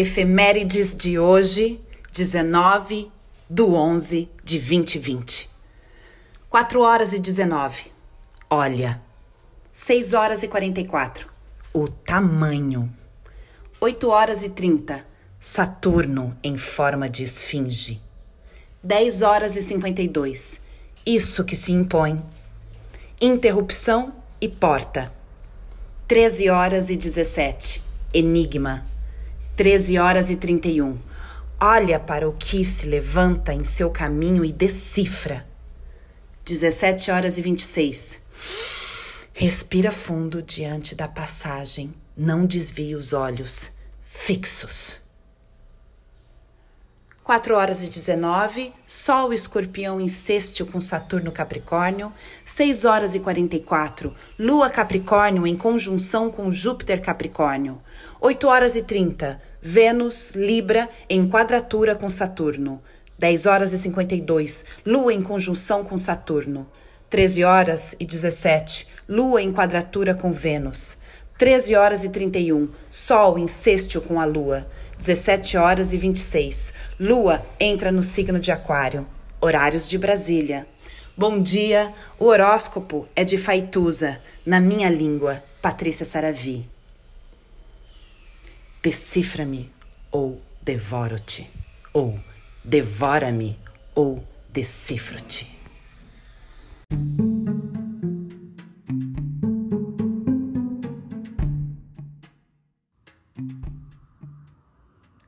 Efemérides de hoje, 19 do 11 de 2020. 4 horas e 19. Olha. 6 horas e 44. O tamanho. 8 horas e 30. Saturno em forma de esfinge. 10 horas e 52. Isso que se impõe. Interrupção e porta. 13 horas e 17. Enigma. 13 horas e 31. Olha para o que se levanta em seu caminho e decifra. 17 horas e 26. Respira fundo diante da passagem. Não desvie os olhos fixos. 4 horas e 19, Sol Escorpião em sextil com Saturno Capricórnio. 6 horas e 44, Lua Capricórnio em conjunção com Júpiter Capricórnio. 8 horas e 30, Vênus Libra em quadratura com Saturno. 10 horas e 52, Lua em conjunção com Saturno. 13 horas e 17, Lua em quadratura com Vênus. 13 horas e 31, Sol em sextil com a Lua. 17 horas e 26, Lua entra no signo de Aquário. Horários de Brasília. Bom dia, o horóscopo é de Faituza, na minha língua, Patrícia Saravi. Decifra-me ou devoro-te, ou devora-me ou decifro-te.